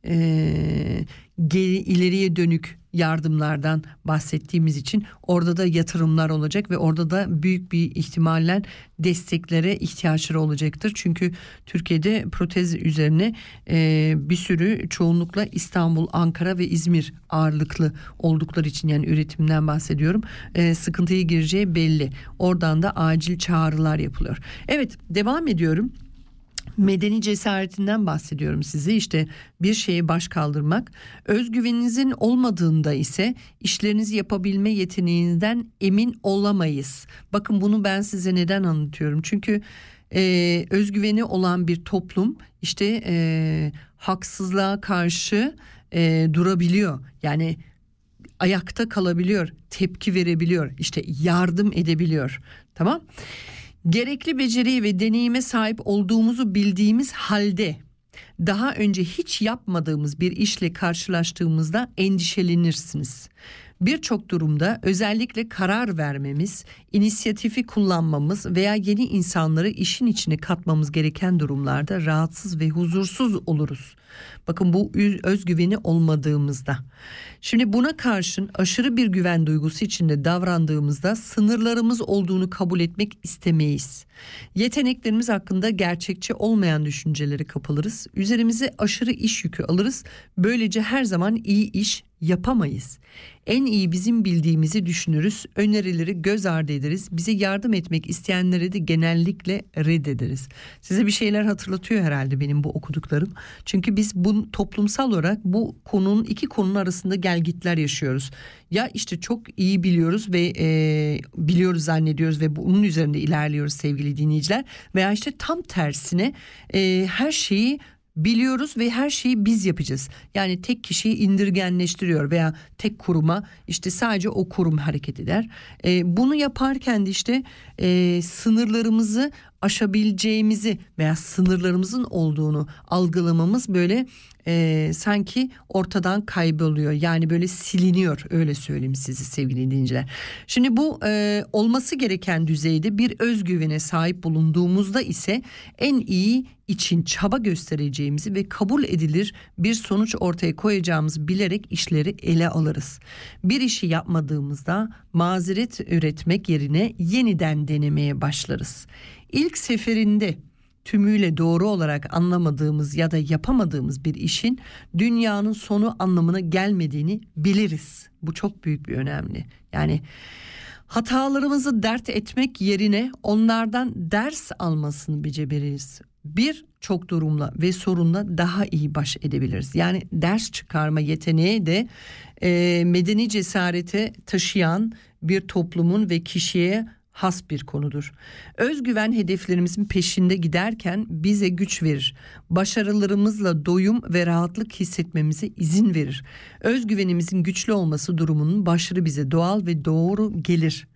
Speaker 2: e, geri, ileriye dönük yardımlardan bahsettiğimiz için orada da yatırımlar olacak ve orada da büyük bir ihtimalle desteklere ihtiyaçları olacaktır. Çünkü Türkiye'de protez üzerine e, bir sürü çoğunlukla İstanbul, Ankara ve İzmir ağırlıklı oldukları için yani üretimden bahsediyorum. E, sıkıntıya gireceği belli. Oradan da acil çağrılar yapılıyor. Evet devam ediyorum medeni cesaretinden bahsediyorum size. İşte bir şeye baş kaldırmak özgüveninizin olmadığında ise işlerinizi yapabilme yeteneğinizden emin olamayız. Bakın bunu ben size neden anlatıyorum? Çünkü e, özgüveni olan bir toplum işte e, haksızlığa karşı e, durabiliyor. Yani ayakta kalabiliyor tepki verebiliyor işte yardım edebiliyor. Tamam gerekli beceriye ve deneyime sahip olduğumuzu bildiğimiz halde daha önce hiç yapmadığımız bir işle karşılaştığımızda endişelenirsiniz. Birçok durumda özellikle karar vermemiz, inisiyatifi kullanmamız veya yeni insanları işin içine katmamız gereken durumlarda rahatsız ve huzursuz oluruz. Bakın bu özgüveni olmadığımızda. Şimdi buna karşın aşırı bir güven duygusu içinde davrandığımızda sınırlarımız olduğunu kabul etmek istemeyiz. Yeteneklerimiz hakkında gerçekçi olmayan düşünceleri kapılırız. Üzerimize aşırı iş yükü alırız. Böylece her zaman iyi iş yapamayız. En iyi bizim bildiğimizi düşünürüz, önerileri göz ardı ederiz. Bize yardım etmek isteyenleri de genellikle reddederiz. Size bir şeyler hatırlatıyor herhalde benim bu okuduklarım. Çünkü biz bu toplumsal olarak bu konunun iki konunun arasında gelgitler yaşıyoruz. Ya işte çok iyi biliyoruz ve e, biliyoruz zannediyoruz ve bunun üzerinde ilerliyoruz sevgili dinleyiciler. Veya işte tam tersine e, her şeyi biliyoruz ve her şeyi biz yapacağız. Yani tek kişiyi indirgenleştiriyor veya tek kuruma işte sadece o kurum hareket eder. E, bunu yaparken de işte e, sınırlarımızı aşabileceğimizi veya sınırlarımızın olduğunu algılamamız böyle e, sanki ortadan kayboluyor. Yani böyle siliniyor öyle söyleyeyim size sevgili dinleyiciler. Şimdi bu e, olması gereken düzeyde bir özgüvene sahip bulunduğumuzda ise en iyi için çaba göstereceğimizi ve kabul edilir bir sonuç ortaya koyacağımızı bilerek işleri ele alırız. Bir işi yapmadığımızda mazeret üretmek yerine yeniden denemeye başlarız. İlk seferinde tümüyle doğru olarak anlamadığımız ya da yapamadığımız bir işin dünyanın sonu anlamına gelmediğini biliriz. Bu çok büyük bir önemli. Yani hatalarımızı dert etmek yerine onlardan ders almasını becerebiliriz. Bir çok durumla ve sorunla daha iyi baş edebiliriz. Yani ders çıkarma yeteneği de e, medeni cesarete taşıyan bir toplumun ve kişiye has bir konudur. Özgüven hedeflerimizin peşinde giderken bize güç verir. Başarılarımızla doyum ve rahatlık hissetmemize izin verir. Özgüvenimizin güçlü olması durumunun başarı bize doğal ve doğru gelir.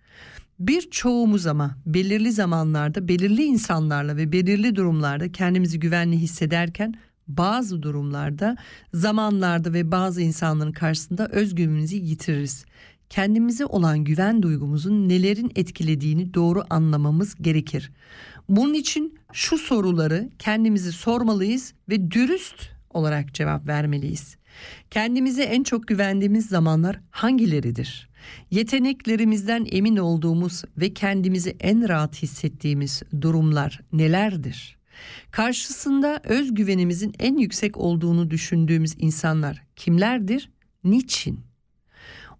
Speaker 2: Birçoğumuz ama belirli zamanlarda belirli insanlarla ve belirli durumlarda kendimizi güvenli hissederken bazı durumlarda zamanlarda ve bazı insanların karşısında özgüvenimizi yitiririz. Kendimize olan güven duygumuzun nelerin etkilediğini doğru anlamamız gerekir. Bunun için şu soruları kendimizi sormalıyız ve dürüst olarak cevap vermeliyiz. Kendimize en çok güvendiğimiz zamanlar hangileridir? Yeteneklerimizden emin olduğumuz ve kendimizi en rahat hissettiğimiz durumlar nelerdir? Karşısında özgüvenimizin en yüksek olduğunu düşündüğümüz insanlar kimlerdir? Niçin?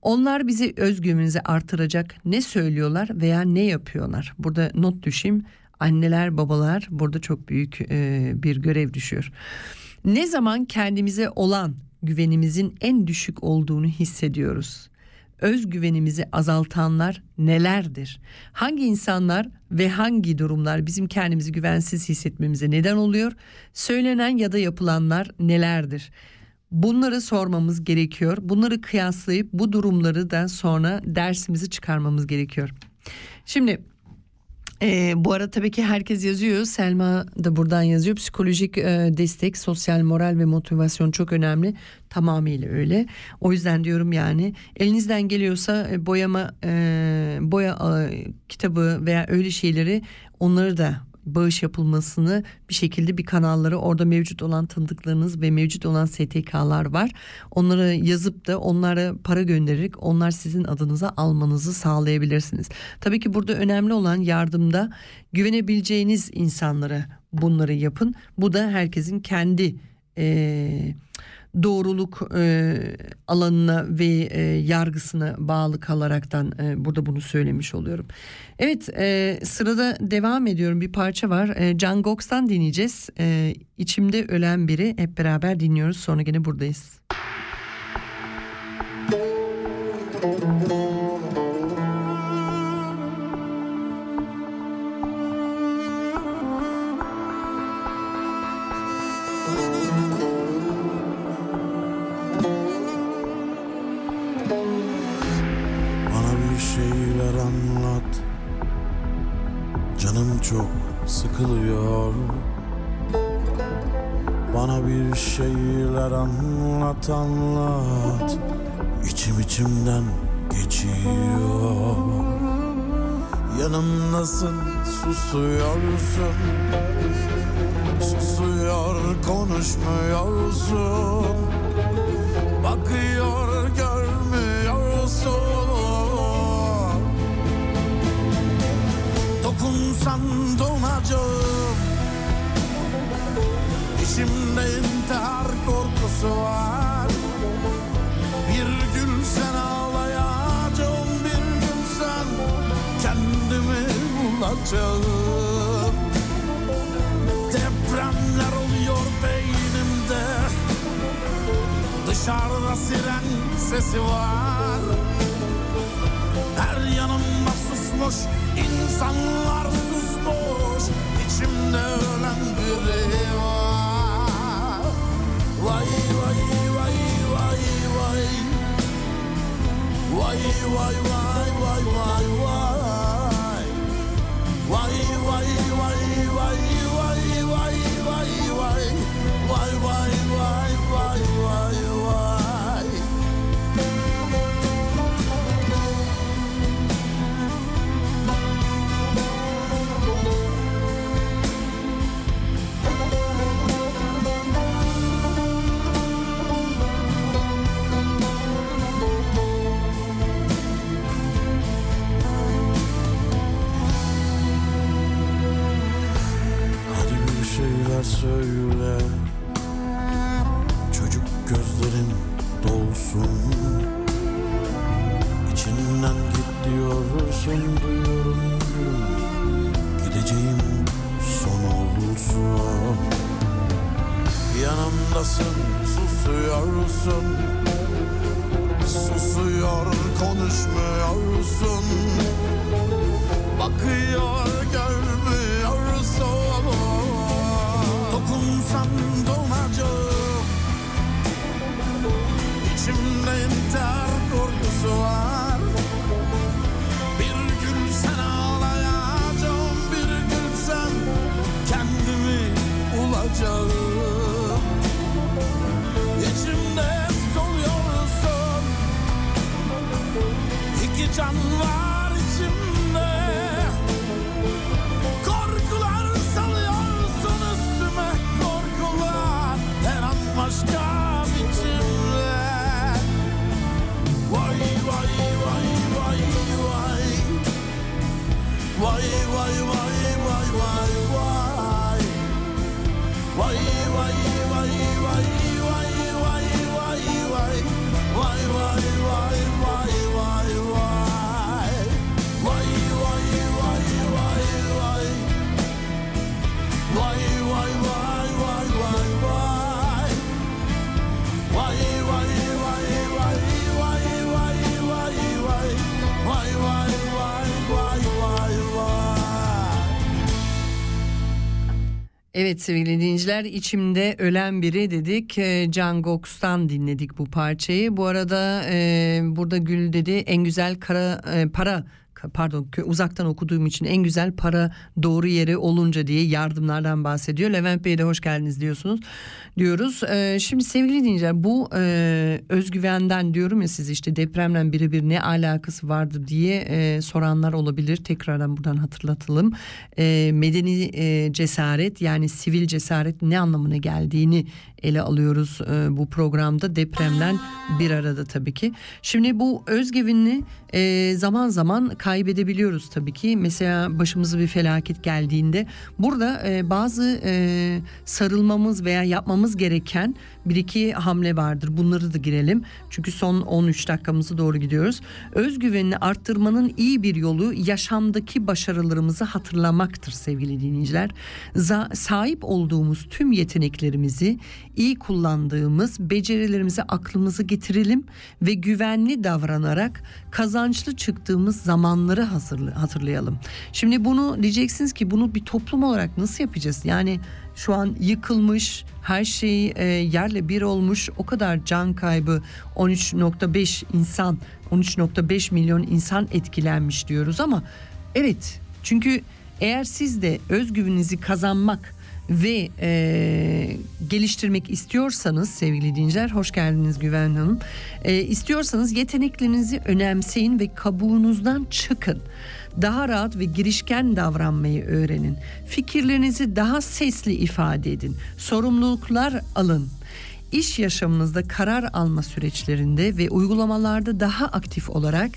Speaker 2: Onlar bizi özgüvenimizi artıracak ne söylüyorlar veya ne yapıyorlar? Burada not düşeyim. Anneler, babalar burada çok büyük e, bir görev düşüyor. Ne zaman kendimize olan güvenimizin en düşük olduğunu hissediyoruz? Özgüvenimizi azaltanlar nelerdir? Hangi insanlar ve hangi durumlar bizim kendimizi güvensiz hissetmemize neden oluyor? Söylenen ya da yapılanlar nelerdir? Bunları sormamız gerekiyor. Bunları kıyaslayıp bu durumları da sonra dersimizi çıkarmamız gerekiyor. Şimdi e, bu arada tabii ki herkes yazıyor. Selma da buradan yazıyor. Psikolojik e, destek, sosyal moral ve motivasyon çok önemli. Tamamıyla öyle. O yüzden diyorum yani elinizden geliyorsa e, boyama e, boya e, kitabı veya öyle şeyleri onları da bağış yapılmasını bir şekilde bir kanalları orada mevcut olan tanıdıklarınız ve mevcut olan STK'lar var. Onları yazıp da onlara para göndererek onlar sizin adınıza almanızı sağlayabilirsiniz. Tabii ki burada önemli olan yardımda güvenebileceğiniz insanlara bunları yapın. Bu da herkesin kendi eee doğruluk e, alanına ve e, yargısına bağlı kalaraktan e, burada bunu söylemiş oluyorum. Evet e, sırada devam ediyorum bir parça var. E, Can Gox'tan dinleyeceğiz. E, içimde ölen biri hep beraber dinliyoruz sonra gene buradayız.
Speaker 5: Bana çok sıkılıyor. Bana bir şeyler anlat anlat. İçim içimden geçiyor. Yanımdasın susuyorsun. Susuyor konuşmuyorsun bulacağım Depremler oluyor beynimde. Dışarıda siren sesi var. Her yanımda susmuş insanlar susmuş. İçimde ölen biri var. Vay vay vay vay Vay. Vay vay vay vay vay Vay vay vay söyle. Çocuk gözlerin dolsun. İçinden git diyorsun duyuyorum Gideceğim son olursun Yanımdasın susuyorsun. Susuyor konuşmuyorsun. Bakıyor görmüyorsun
Speaker 2: sevgili dinleyiciler içimde ölen biri dedik. Ee, Can Goks'tan dinledik bu parçayı. Bu arada e, burada Gül dedi en güzel kara e, para pardon uzaktan okuduğum için en güzel para doğru yere olunca diye yardımlardan bahsediyor. Levent Bey'e de hoş geldiniz diyorsunuz diyoruz. Ee, şimdi sevgili dinleyiciler bu e, özgüvenden diyorum ya siz işte depremle birebir ne alakası vardır diye e, soranlar olabilir. Tekrardan buradan hatırlatalım. E, medeni e, cesaret yani sivil cesaret ne anlamına geldiğini ele alıyoruz e, bu programda depremden bir arada tabii ki. Şimdi bu özgüvenini e, zaman zaman kaybedebiliyoruz tabii ki. Mesela başımıza bir felaket geldiğinde burada e, bazı e, sarılmamız veya yapmamız gereken bir iki hamle vardır. Bunları da girelim. Çünkü son 13 dakikamızı doğru gidiyoruz. Özgüvenini arttırmanın iyi bir yolu yaşamdaki başarılarımızı hatırlamaktır sevgili dinleyiciler. Za- sahip olduğumuz tüm yeteneklerimizi iyi kullandığımız becerilerimizi aklımıza getirelim ve güvenli davranarak kazançlı çıktığımız zamanları hatırlayalım. Şimdi bunu diyeceksiniz ki bunu bir toplum olarak nasıl yapacağız? Yani şu an yıkılmış her şey e, yerle bir olmuş o kadar can kaybı 13.5 insan 13.5 milyon insan etkilenmiş diyoruz ama evet çünkü eğer siz de özgüveninizi kazanmak ve e, geliştirmek istiyorsanız sevgili dinleyiciler hoş geldiniz Güven Hanım. E, istiyorsanız yeteneklerinizi önemseyin ve kabuğunuzdan çıkın. Daha rahat ve girişken davranmayı öğrenin. Fikirlerinizi daha sesli ifade edin. Sorumluluklar alın. İş yaşamınızda karar alma süreçlerinde ve uygulamalarda daha aktif olarak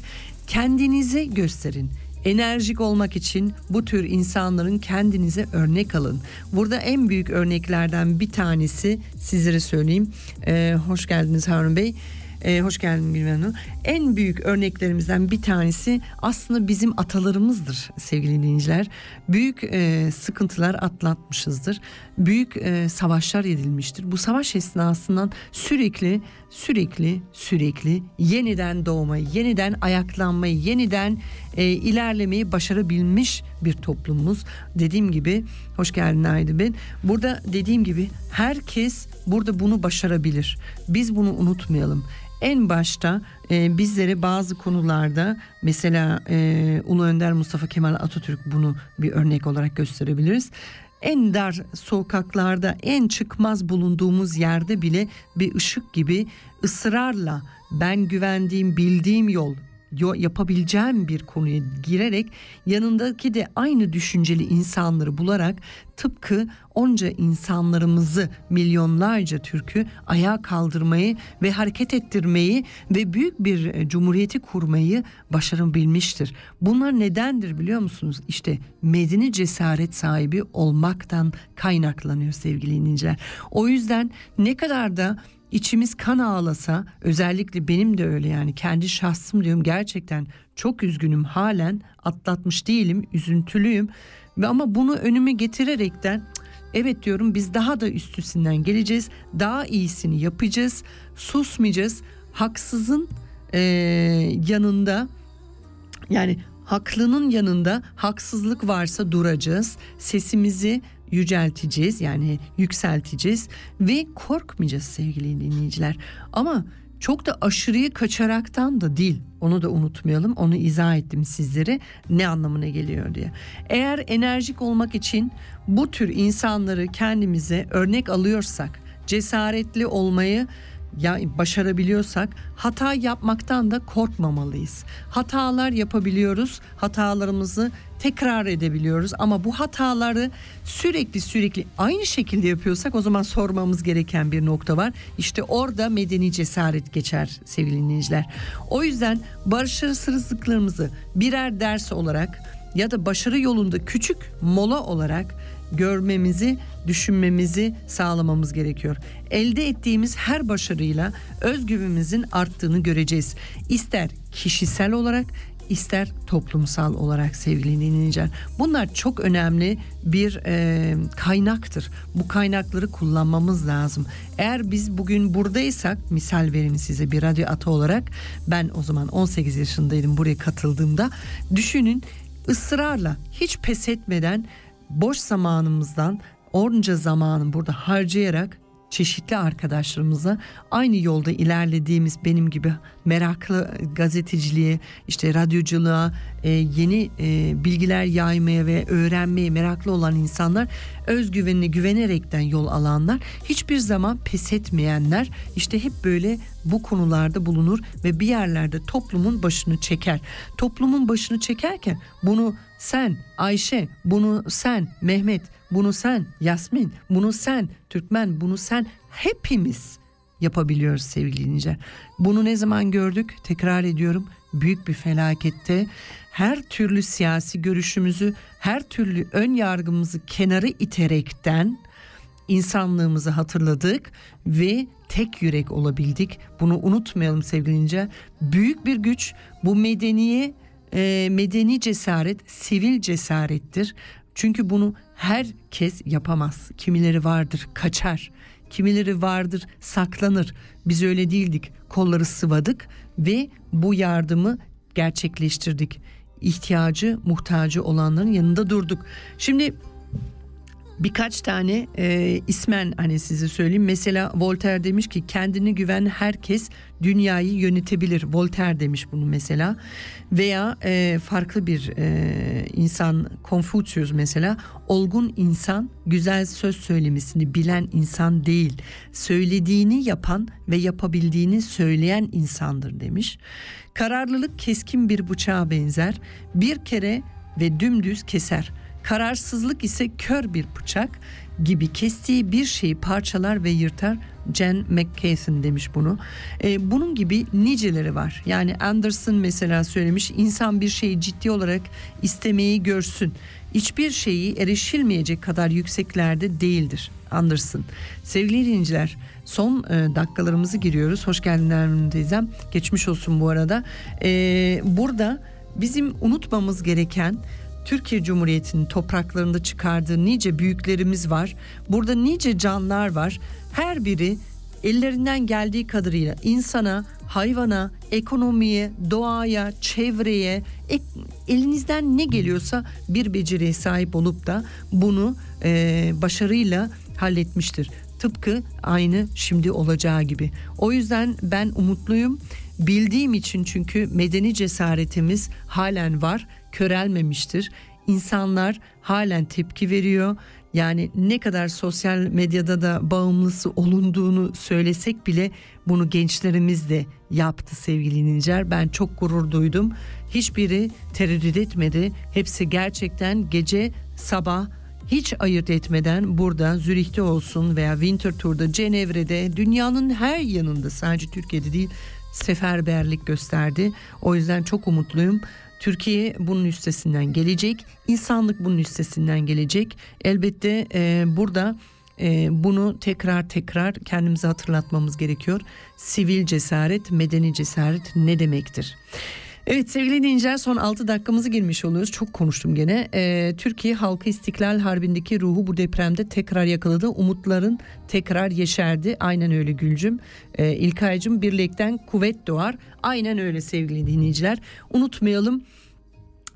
Speaker 2: kendinizi gösterin. Enerjik olmak için bu tür insanların kendinize örnek alın. Burada en büyük örneklerden bir tanesi sizlere söyleyeyim. Ee, hoş geldiniz Harun Bey. Ee, hoş geldin Bilmem Hanım. En büyük örneklerimizden bir tanesi aslında bizim atalarımızdır sevgili dinleyiciler. Büyük e, sıkıntılar atlatmışızdır. Büyük e, savaşlar edilmiştir. Bu savaş esnasından sürekli sürekli sürekli yeniden doğmayı, yeniden ayaklanmayı, yeniden e, ilerlemeyi başarabilmiş bir toplumumuz. Dediğim gibi hoş geldin Haydi ben. Burada dediğim gibi herkes burada bunu başarabilir. Biz bunu unutmayalım. En başta e, bizlere bazı konularda mesela e, Ulu Önder Mustafa Kemal Atatürk bunu bir örnek olarak gösterebiliriz. En dar sokaklarda en çıkmaz bulunduğumuz yerde bile bir ışık gibi ısrarla ben güvendiğim bildiğim yol yo- yapabileceğim bir konuya girerek yanındaki de aynı düşünceli insanları bularak tıpkı onca insanlarımızı milyonlarca Türk'ü ayağa kaldırmayı ve hareket ettirmeyi ve büyük bir e, cumhuriyeti kurmayı başarabilmiştir. Bunlar nedendir biliyor musunuz? İşte medeni cesaret sahibi olmaktan kaynaklanıyor sevgili dinleyiciler. O yüzden ne kadar da içimiz kan ağlasa özellikle benim de öyle yani kendi şahsım diyorum gerçekten çok üzgünüm halen atlatmış değilim üzüntülüyüm ve ama bunu önüme getirerekten "Cık, evet diyorum biz daha da üstüsünden geleceğiz daha iyisini yapacağız susmayacağız haksızın eee, yanında yani haklının yanında haksızlık varsa duracağız. Sesimizi yücelteceğiz yani yükselteceğiz ve korkmayacağız sevgili dinleyiciler. Ama çok da aşırıyı kaçaraktan da değil. Onu da unutmayalım. Onu izah ettim sizlere ne anlamına geliyor diye. Eğer enerjik olmak için bu tür insanları kendimize örnek alıyorsak, cesaretli olmayı ya başarabiliyorsak hata yapmaktan da korkmamalıyız. Hatalar yapabiliyoruz. Hatalarımızı tekrar edebiliyoruz ama bu hataları sürekli sürekli aynı şekilde yapıyorsak o zaman sormamız gereken bir nokta var. İşte orada medeni cesaret geçer sevgili dinleyiciler. O yüzden başarısızlıklarımızı birer ders olarak ya da başarı yolunda küçük mola olarak görmemizi, düşünmemizi sağlamamız gerekiyor. Elde ettiğimiz her başarıyla özgüvenimizin arttığını göreceğiz. İster kişisel olarak ister toplumsal olarak sevgili dinleyiciler. Bunlar çok önemli bir e, kaynaktır. Bu kaynakları kullanmamız lazım. Eğer biz bugün buradaysak misal vereyim size bir radyo atı olarak ben o zaman 18 yaşındaydım buraya katıldığımda düşünün ısrarla hiç pes etmeden boş zamanımızdan onca zamanı burada harcayarak çeşitli arkadaşlarımızla aynı yolda ilerlediğimiz benim gibi meraklı gazeteciliğe, işte radyoculuğa, e, yeni e, bilgiler yaymaya ve öğrenmeye meraklı olan insanlar, özgüvenine güvenerekten yol alanlar, hiçbir zaman pes etmeyenler işte hep böyle bu konularda bulunur ve bir yerlerde toplumun başını çeker. Toplumun başını çekerken bunu sen Ayşe, bunu sen Mehmet, bunu sen Yasmin, bunu sen Türkmen, bunu sen hepimiz yapabiliyoruz sevgili dinleyiciler. Bunu ne zaman gördük? Tekrar ediyorum. Büyük bir felakette her türlü siyasi görüşümüzü, her türlü ön yargımızı kenara iterekten insanlığımızı hatırladık ve tek yürek olabildik. Bunu unutmayalım sevgili dinleyiciler. Büyük bir güç bu medeniye e, medeni cesaret sivil cesarettir. Çünkü bunu herkes yapamaz. Kimileri vardır kaçar. Kimileri vardır saklanır. Biz öyle değildik. Kolları sıvadık ve bu yardımı gerçekleştirdik. İhtiyacı, muhtacı olanların yanında durduk. Şimdi birkaç tane e, ismen hani size söyleyeyim. Mesela Voltaire demiş ki kendini güven herkes dünyayı yönetebilir. Voltaire demiş bunu mesela. Veya e, farklı bir e, insan Confucius mesela olgun insan güzel söz söylemesini bilen insan değil. Söylediğini yapan ve yapabildiğini söyleyen insandır demiş. Kararlılık keskin bir bıçağa benzer. Bir kere ve dümdüz keser. Kararsızlık ise kör bir bıçak gibi kestiği bir şeyi parçalar ve yırtar. Jen McCain demiş bunu. Ee, bunun gibi niceleri var. Yani Anderson mesela söylemiş insan bir şeyi ciddi olarak istemeyi görsün. Hiçbir şeyi erişilmeyecek kadar yükseklerde değildir. Anderson. Sevgili dinleyiciler son e, dakikalarımızı giriyoruz. Hoş geldin Nermin teyzem. Geçmiş olsun bu arada. Ee, burada bizim unutmamız gereken Türkiye Cumhuriyeti'nin topraklarında çıkardığı nice büyüklerimiz var. Burada nice canlar var. Her biri ellerinden geldiği kadarıyla insana, hayvana, ekonomiye, doğaya, çevreye elinizden ne geliyorsa bir beceriye sahip olup da bunu e, başarıyla halletmiştir. Tıpkı aynı şimdi olacağı gibi. O yüzden ben umutluyum. Bildiğim için çünkü medeni cesaretimiz halen var, körelmemiştir. İnsanlar halen tepki veriyor. Yani ne kadar sosyal medyada da bağımlısı olunduğunu söylesek bile bunu gençlerimiz de yaptı sevgili dinleyiciler. Ben çok gurur duydum. Hiçbiri tereddüt etmedi. Hepsi gerçekten gece sabah hiç ayırt etmeden burada Zürih'te olsun veya Winter Tour'da, Cenevre'de, dünyanın her yanında sadece Türkiye'de değil seferberlik gösterdi. O yüzden çok umutluyum. Türkiye bunun üstesinden gelecek. İnsanlık bunun üstesinden gelecek. Elbette e, burada e, bunu tekrar tekrar kendimize hatırlatmamız gerekiyor. Sivil cesaret, medeni cesaret ne demektir? Evet sevgili dinleyiciler son 6 dakikamızı girmiş oluyoruz. Çok konuştum gene. Ee, Türkiye halkı İstiklal Harbi'ndeki ruhu bu depremde tekrar yakaladı. Umutların tekrar yeşerdi. Aynen öyle Gülcüm. Ee, İlkay'cım birlikten kuvvet doğar. Aynen öyle sevgili dinleyiciler. Unutmayalım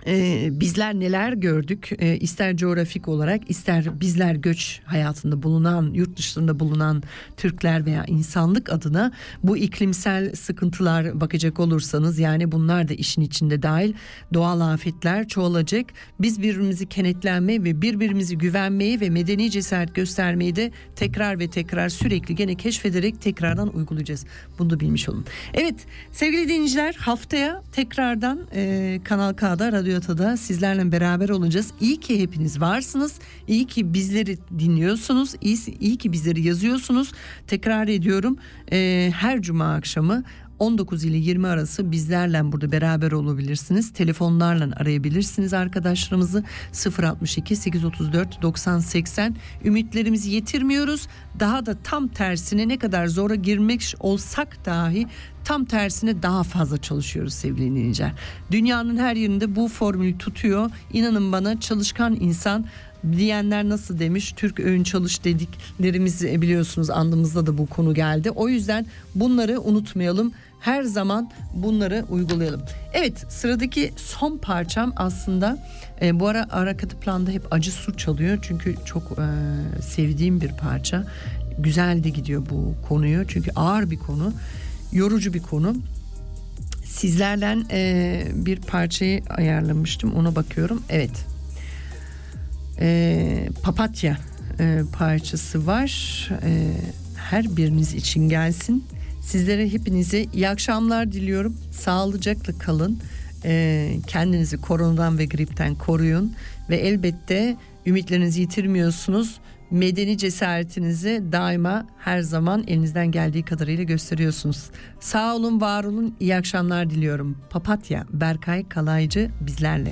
Speaker 2: ee, bizler neler gördük? Ee, ister coğrafik olarak ister bizler göç hayatında bulunan yurt dışlarında bulunan Türkler veya insanlık adına bu iklimsel sıkıntılar bakacak olursanız yani bunlar da işin içinde dahil doğal afetler çoğalacak. Biz birbirimizi kenetlenmeyi ve birbirimizi güvenmeyi ve medeni cesaret göstermeyi de tekrar ve tekrar sürekli gene keşfederek tekrardan uygulayacağız. Bunu da bilmiş olun. Evet sevgili dinleyiciler haftaya tekrardan e, Kanal K'da Radyo Ata'da sizlerle beraber olacağız. İyi ki hepiniz varsınız. İyi ki bizleri dinliyorsunuz. İyi, iyi ki bizleri yazıyorsunuz. Tekrar ediyorum e, her cuma akşamı 19 ile 20 arası bizlerle burada beraber olabilirsiniz. Telefonlarla arayabilirsiniz arkadaşlarımızı 062 834 90 80. Ümitlerimizi yitirmiyoruz. Daha da tam tersine ne kadar zora girmek olsak dahi tam tersine daha fazla çalışıyoruz sevgili dinleyiciler. Dünyanın her yerinde bu formülü tutuyor. İnanın bana çalışkan insan diyenler nasıl demiş Türk öğün çalış dediklerimizi biliyorsunuz andımızda da bu konu geldi. O yüzden bunları unutmayalım her zaman bunları uygulayalım. Evet sıradaki son parçam aslında e, bu ara hareketi planda hep acı su çalıyor çünkü çok e, sevdiğim bir parça. Güzel de gidiyor bu konuyu çünkü ağır bir konu, yorucu bir konu. Sizlerle e, bir parçayı ayarlamıştım ona bakıyorum. Evet e, papatya e, parçası var. E, her biriniz için gelsin. Sizlere hepinize iyi akşamlar diliyorum. Sağlıcakla kalın. E, kendinizi koronadan ve gripten koruyun. Ve elbette ümitlerinizi yitirmiyorsunuz. Medeni cesaretinizi daima her zaman elinizden geldiği kadarıyla gösteriyorsunuz. Sağ olun, var olun. İyi akşamlar diliyorum. Papatya, Berkay Kalaycı bizlerle.